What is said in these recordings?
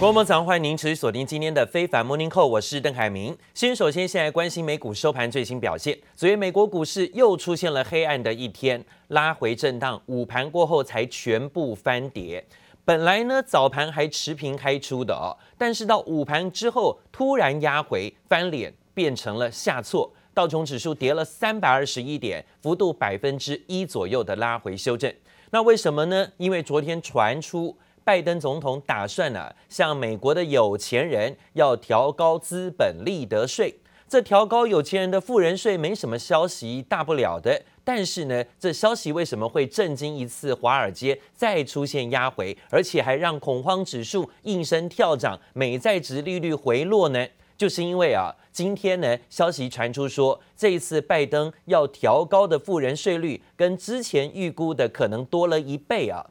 各位早上，欢迎您持续锁定今天的非凡 Morning Call，我是邓凯明。先首先先来关心美股收盘最新表现。昨天美国股市又出现了黑暗的一天，拉回震荡，午盘过后才全部翻跌。本来呢早盘还持平开出的哦，但是到午盘之后突然压回翻脸，变成了下挫。道琼指数跌了三百二十一点，幅度百分之一左右的拉回修正。那为什么呢？因为昨天传出。拜登总统打算呢、啊，向美国的有钱人要调高资本利得税。这调高有钱人的富人税没什么消息，大不了的。但是呢，这消息为什么会震惊一次华尔街，再出现压回，而且还让恐慌指数应声跳涨，美债值利率回落呢？就是因为啊，今天呢，消息传出说，这一次拜登要调高的富人税率，跟之前预估的可能多了一倍啊。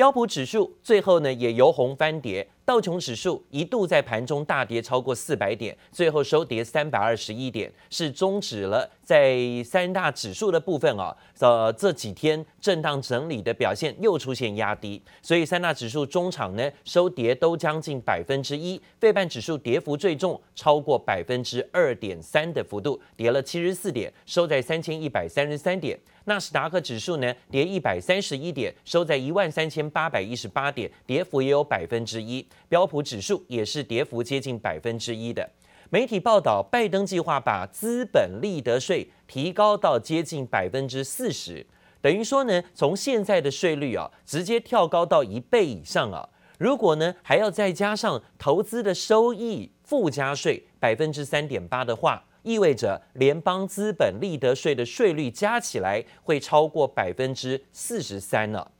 标普指数最后呢也由红翻跌，道琼指数一度在盘中大跌超过四百点，最后收跌三百二十一点，是终止了在三大指数的部分啊，呃这几天震荡整理的表现又出现压低，所以三大指数中场呢收跌都将近百分之一，费半指数跌幅最重，超过百分之二点三的幅度，跌了七十四点，收在三千一百三十三点。纳斯达克指数呢跌一百三十一点，收在一万三千八百一十八点，跌幅也有百分之一。标普指数也是跌幅接近百分之一的。媒体报道，拜登计划把资本利得税提高到接近百分之四十，等于说呢，从现在的税率啊，直接跳高到一倍以上啊。如果呢还要再加上投资的收益附加税百分之三点八的话。意味着联邦资本利得税的税率加起来会超过百分之四十三了。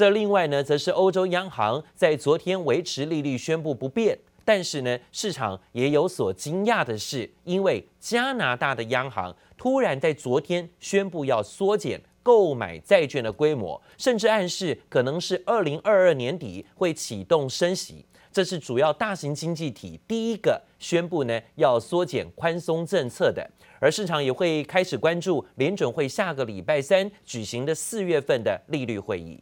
这另外呢，则是欧洲央行在昨天维持利率宣布不变，但是呢，市场也有所惊讶的是，因为加拿大的央行突然在昨天宣布要缩减购买债券的规模，甚至暗示可能是二零二二年底会启动升息。这是主要大型经济体第一个宣布呢要缩减宽松政策的，而市场也会开始关注联准会下个礼拜三举行的四月份的利率会议。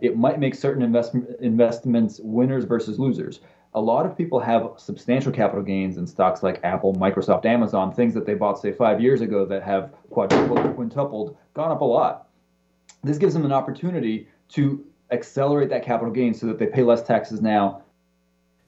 It might make certain investment investments winners versus losers. A lot of people have substantial capital gains in stocks like Apple, Microsoft, Amazon, things that they bought say five years ago that have quadrupled, quintupled, gone up a lot. This gives them an opportunity to accelerate that capital gain so that they pay less taxes now.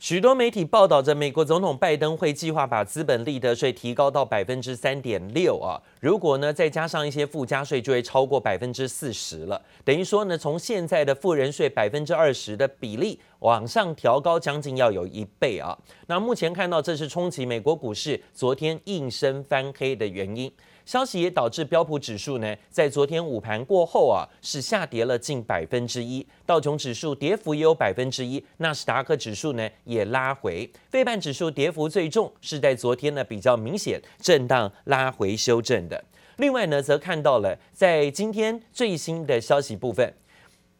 许多媒体报道着，美国总统拜登会计划把资本利得税提高到百分之三点六啊。如果呢再加上一些附加税，就会超过百分之四十了。等于说呢，从现在的富人税百分之二十的比例往上调高，将近要有一倍啊。那目前看到，这是冲击美国股市昨天应声翻黑的原因。消息也导致标普指数呢，在昨天午盘过后啊，是下跌了近百分之一。道琼指数跌幅也有百分之一，纳斯达克指数呢也拉回，费半指数跌幅最重，是在昨天呢比较明显震荡拉回修正的。另外呢，则看到了在今天最新的消息部分，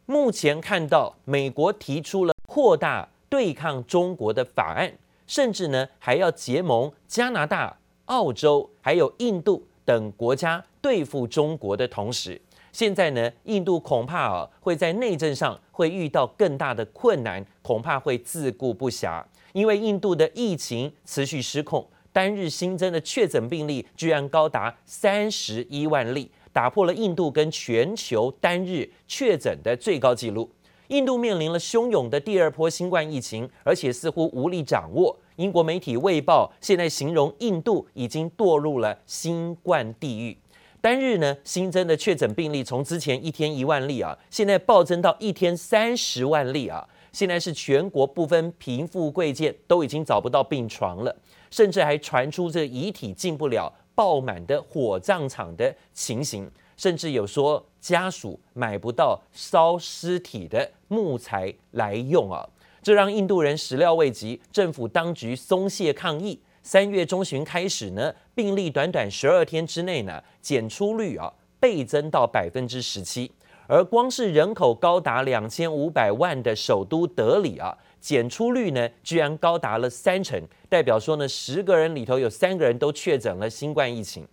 目前看到美国提出了扩大对抗中国的法案，甚至呢还要结盟加拿大、澳洲还有印度。等国家对付中国的同时，现在呢，印度恐怕啊会在内政上会遇到更大的困难，恐怕会自顾不暇，因为印度的疫情持续失控，单日新增的确诊病例居然高达三十一万例，打破了印度跟全球单日确诊的最高纪录。印度面临了汹涌的第二波新冠疫情，而且似乎无力掌握。英国媒体《卫报》现在形容印度已经堕入了新冠地狱。单日呢新增的确诊病例从之前一天一万例啊，现在暴增到一天三十万例啊。现在是全国不分贫富贵贱都已经找不到病床了，甚至还传出这遗体进不了爆满的火葬场的情形。甚至有说家属买不到烧尸体的木材来用啊，这让印度人始料未及，政府当局松懈抗疫。三月中旬开始呢，病例短短十二天之内呢，检出率啊倍增到百分之十七，而光是人口高达两千五百万的首都德里啊，检出率呢居然高达了三成，代表说呢，十个人里头有三个人都确诊了新冠疫情。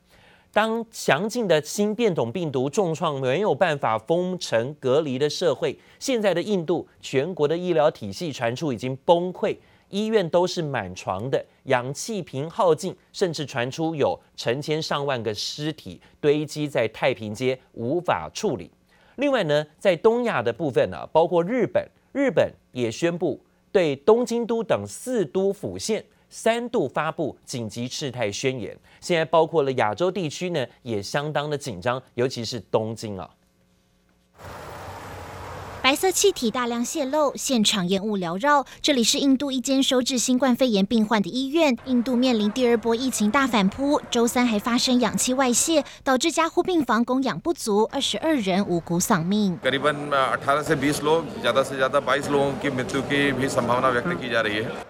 当强劲的新变种病毒重创没有办法封城隔离的社会，现在的印度全国的医疗体系传出已经崩溃，医院都是满床的，氧气瓶耗尽，甚至传出有成千上万个尸体堆积在太平街，无法处理。另外呢，在东亚的部分呢、包括日本，日本也宣布对东京都等四都府县三度发布紧急事态宣言。现在包括了亚洲地区呢，也相当的紧张，尤其是东京啊。白色气体大量泄漏，现场烟雾缭绕。这里是印度一间收治新冠肺炎病患的医院。印度面临第二波疫情大反扑，周三还发生氧气外泄，导致加护病房供氧不足，二十二人无辜丧命。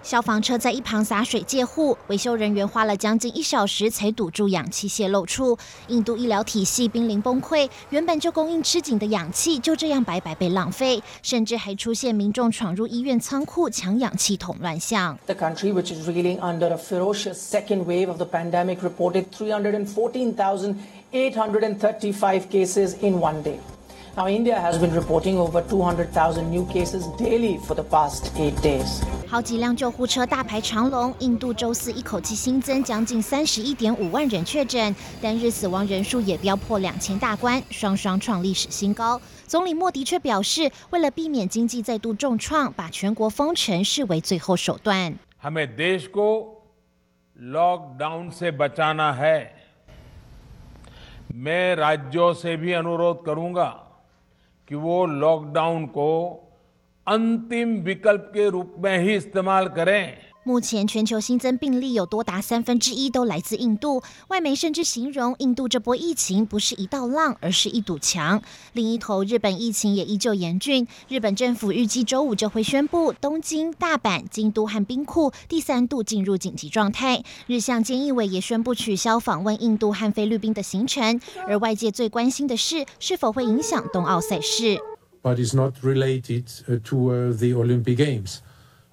消防车在一旁洒水救护，维修人员花了将近一小时才堵住氧气泄漏处。印度医疗体系濒临崩溃，原本就供应吃紧的氧气就这样白白被浪费。甚至还出现民众闯入医院仓库抢氧气筒乱象。The country, which is reeling under a ferocious second wave of the pandemic, reported 314,835 cases in one day. Now, India has been reporting over 200,000 new cases daily for the past eight days. 好几辆救护车大排长龙。印度周四一口气新增将近三十一点五万人确诊，单日死亡人数也飙破两千大关，双双创历史新高。总理莫迪却表示，为了避免经济再度重创，把全国封城视为最后手段。कि वो लॉकडाउन को अंतिम विकल्प के रूप में ही इस्तेमाल करें। 目前全球新增病例有多达三分之一都来自印度，外媒甚至形容印度这波疫情不是一道浪，而是一堵墙。另一头，日本疫情也依旧严峻，日本政府预计周五就会宣布东京、大阪、京都和兵库第三度进入紧急状态。日向菅义伟也宣布取消访问印度和菲律宾的行程，而外界最关心的是是否会影响冬奥赛事。But it's not related to the Olympic Games.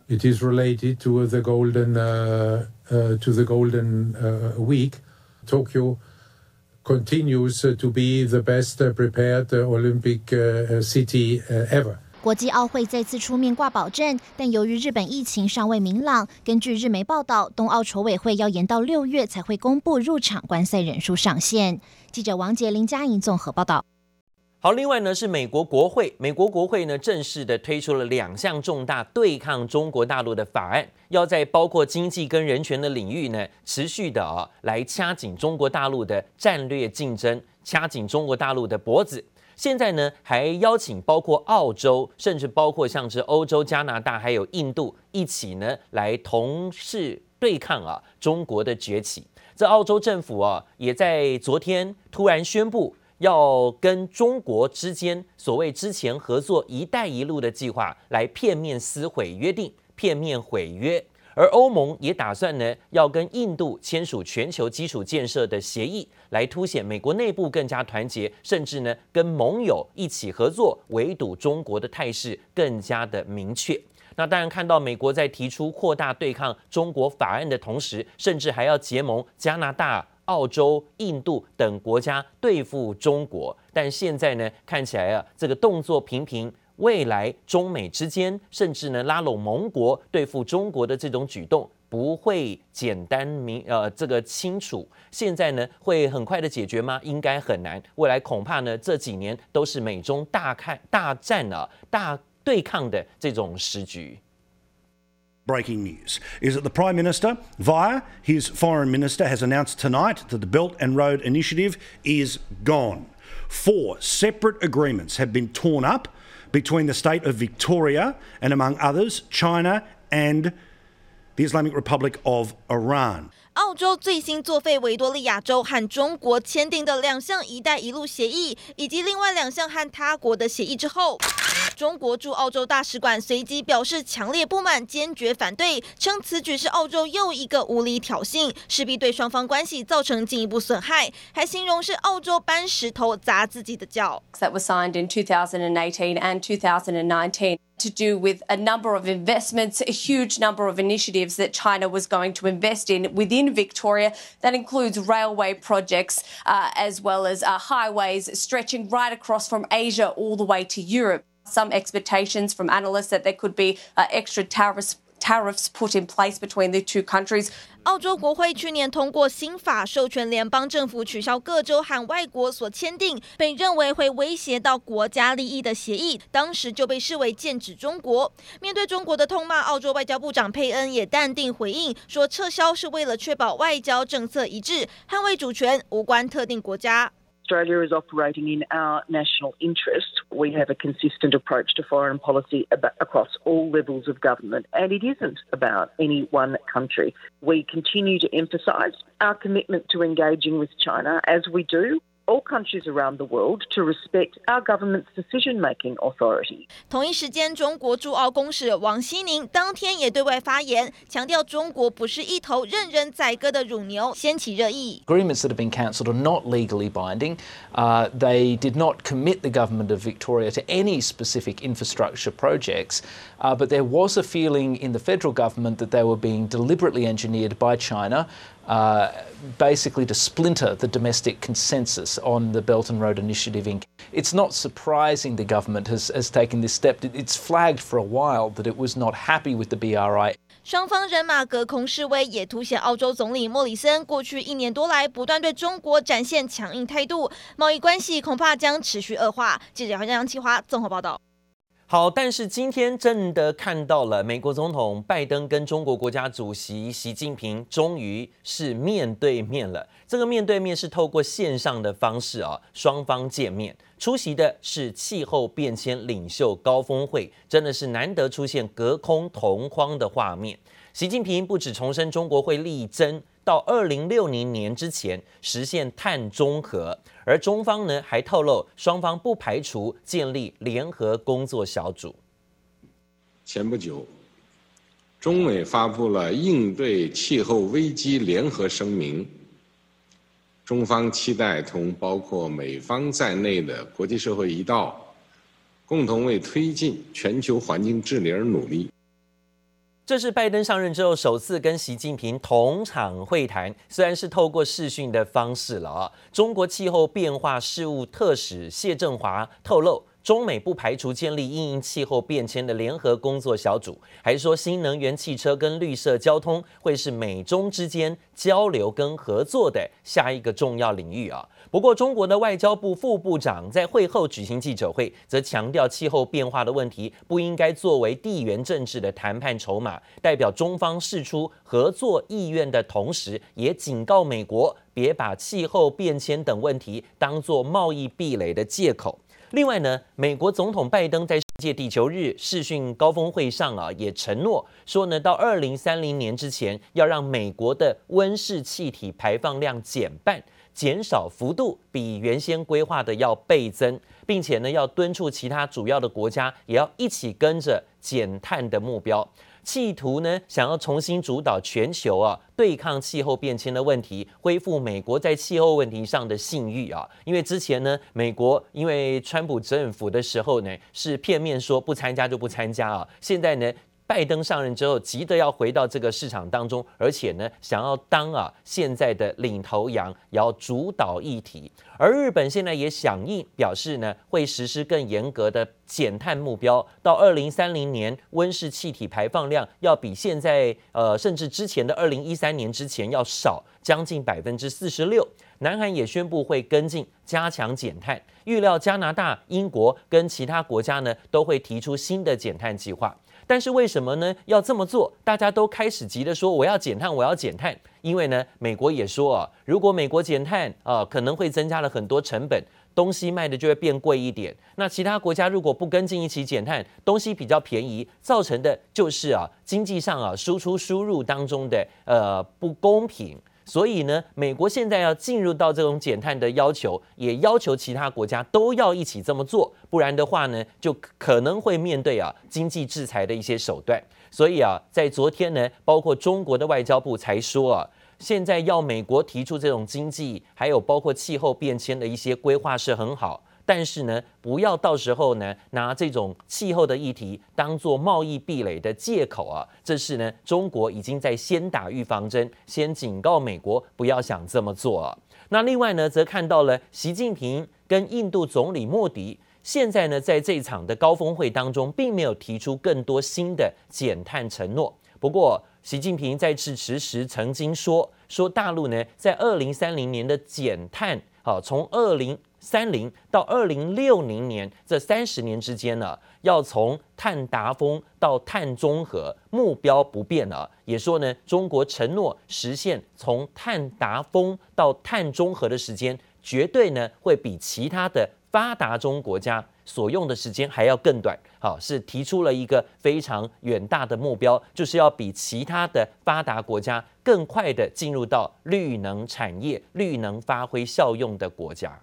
It is related to the golden to the golden week. Tokyo continues to be the best prepared Olympic city ever. 国际奥会再次出面挂保证，但由于日本疫情尚未明朗，根据日媒报道，冬奥筹委会要延到六月才会公布入场观赛人数上限。记者王杰、林佳莹综合报道。好，另外呢是美国国会，美国国会呢正式的推出了两项重大对抗中国大陆的法案，要在包括经济跟人权的领域呢持续的啊来掐紧中国大陆的战略竞争，掐紧中国大陆的脖子。现在呢还邀请包括澳洲，甚至包括像是欧洲、加拿大还有印度一起呢来同时对抗啊中国的崛起。这澳洲政府啊也在昨天突然宣布。要跟中国之间所谓之前合作“一带一路”的计划来片面撕毁约定，片面毁约。而欧盟也打算呢，要跟印度签署全球基础建设的协议，来凸显美国内部更加团结，甚至呢跟盟友一起合作围堵中国的态势更加的明确。那当然看到美国在提出扩大对抗中国法案的同时，甚至还要结盟加拿大。澳洲、印度等国家对付中国，但现在呢，看起来啊，这个动作频频。未来中美之间，甚至呢拉拢盟国对付中国的这种举动，不会简单明呃这个清楚。现在呢，会很快的解决吗？应该很难。未来恐怕呢，这几年都是美中大看大战啊、大对抗的这种时局。Breaking news is that the Prime Minister, via his Foreign Minister, has announced tonight that the Belt and Road Initiative is gone. Four separate agreements have been torn up between the state of Victoria and, among others, China and the Islamic Republic of Iran. 澳洲最新作废维多利亚州和中国签订的两项“一带一路”协议，以及另外两项和他国的协议之后。中国驻澳洲大使馆随即表示强烈不满，坚决反对，称此举是澳洲又一个无理挑衅，势必对双方关系造成进一步损害，还形容是澳洲搬石头砸自己的脚。That was signed in 2018 and 2019 to do with a number of investments, a huge number of initiatives that China was going to invest in within Victoria. That includes railway projects uh, as well as uh, highways stretching right across from Asia all the way to Europe. Some expectations from analysts that there could be uh, extra tariffs tariffs put in place between the two countries. 澳洲国会去年通过新法，授权联邦政府取消各州和外国所签订被认为会威胁到国家利益的协议，当时就被视为剑指中国。面对中国的痛骂，澳洲外交部长佩恩也淡定回应说，撤销是为了确保外交政策一致，捍卫主权，无关特定国家。Australia is operating in our national interest. We have a consistent approach to foreign policy across all levels of government, and it isn't about any one country. We continue to emphasise our commitment to engaging with China as we do all countries around the world to respect our government's decision-making authority. 同一时间，中国驻澳公使王希宁当天也对外发言，强调中国不是一头任人宰割的乳牛，掀起热议。Agreements that have been cancelled are not legally binding. Uh, they did not commit the government of Victoria to any specific infrastructure projects, uh, but there was a feeling in the federal government that they were being deliberately engineered by China. Uh, basically to splinter the domestic consensus on the Belt and Road Initiative. It's not surprising the government has, has taken this step. It's flagged for a while that it was not happy with the BRI. 双方人马隔空示威，也凸显澳洲总理莫里森过去一年多来不断对中国展现强硬态度，贸易关系恐怕将持续恶化。记者杨启华综合报道。 好，但是今天真的看到了美国总统拜登跟中国国家主席习近平终于是面对面了。这个面对面是透过线上的方式啊，双方见面。出席的是气候变迁领袖高峰会，真的是难得出现隔空同框的画面。习近平不止重申中国会力争到二零六零年之前实现碳中和。而中方呢，还透露双方不排除建立联合工作小组。前不久，中美发布了应对气候危机联合声明。中方期待同包括美方在内的国际社会一道，共同为推进全球环境治理而努力。这是拜登上任之后首次跟习近平同场会谈，虽然是透过视讯的方式了啊。中国气候变化事务特使谢振华透露，中美不排除建立因应气候变迁的联合工作小组，还说新能源汽车跟绿色交通会是美中之间交流跟合作的下一个重要领域啊。不过，中国的外交部副部长在会后举行记者会，则强调气候变化的问题不应该作为地缘政治的谈判筹码，代表中方释出合作意愿的同时，也警告美国别把气候变迁等问题当作贸易壁垒的借口。另外呢，美国总统拜登在世界地球日视讯高峰会上啊，也承诺说呢，到二零三零年之前，要让美国的温室气体排放量减半。减少幅度比原先规划的要倍增，并且呢，要敦促其他主要的国家也要一起跟着减碳的目标，企图呢，想要重新主导全球啊，对抗气候变迁的问题，恢复美国在气候问题上的信誉啊。因为之前呢，美国因为川普政府的时候呢，是片面说不参加就不参加啊，现在呢。拜登上任之后，急得要回到这个市场当中，而且呢，想要当啊现在的领头羊，要主导议题。而日本现在也响应，表示呢会实施更严格的减碳目标，到二零三零年温室气体排放量要比现在呃甚至之前的二零一三年之前要少将近百分之四十六。南韩也宣布会跟进加强减碳，预料加拿大、英国跟其他国家呢都会提出新的减碳计划。但是为什么呢？要这么做，大家都开始急着说我要减碳，我要减碳。因为呢，美国也说啊，如果美国减碳啊，可能会增加了很多成本，东西卖的就会变贵一点。那其他国家如果不跟进一起减碳，东西比较便宜，造成的就是啊，经济上啊，输出输入当中的呃不公平。所以呢，美国现在要进入到这种减碳的要求，也要求其他国家都要一起这么做，不然的话呢，就可能会面对啊经济制裁的一些手段。所以啊，在昨天呢，包括中国的外交部才说啊，现在要美国提出这种经济，还有包括气候变迁的一些规划是很好。但是呢，不要到时候呢拿这种气候的议题当做贸易壁垒的借口啊！这是呢，中国已经在先打预防针，先警告美国不要想这么做啊。那另外呢，则看到了习近平跟印度总理莫迪，现在呢在这场的高峰会当中，并没有提出更多新的减碳承诺。不过，习近平在致辞时曾经说，说大陆呢在二零三零年的减碳，好从二零。三零到二零六零年这三十年之间呢，要从碳达峰到碳中和目标不变了。也说呢，中国承诺实现从碳达峰到碳中和的时间，绝对呢会比其他的发达中国家所用的时间还要更短。好，是提出了一个非常远大的目标，就是要比其他的发达国家更快的进入到绿能产业、绿能发挥效用的国家。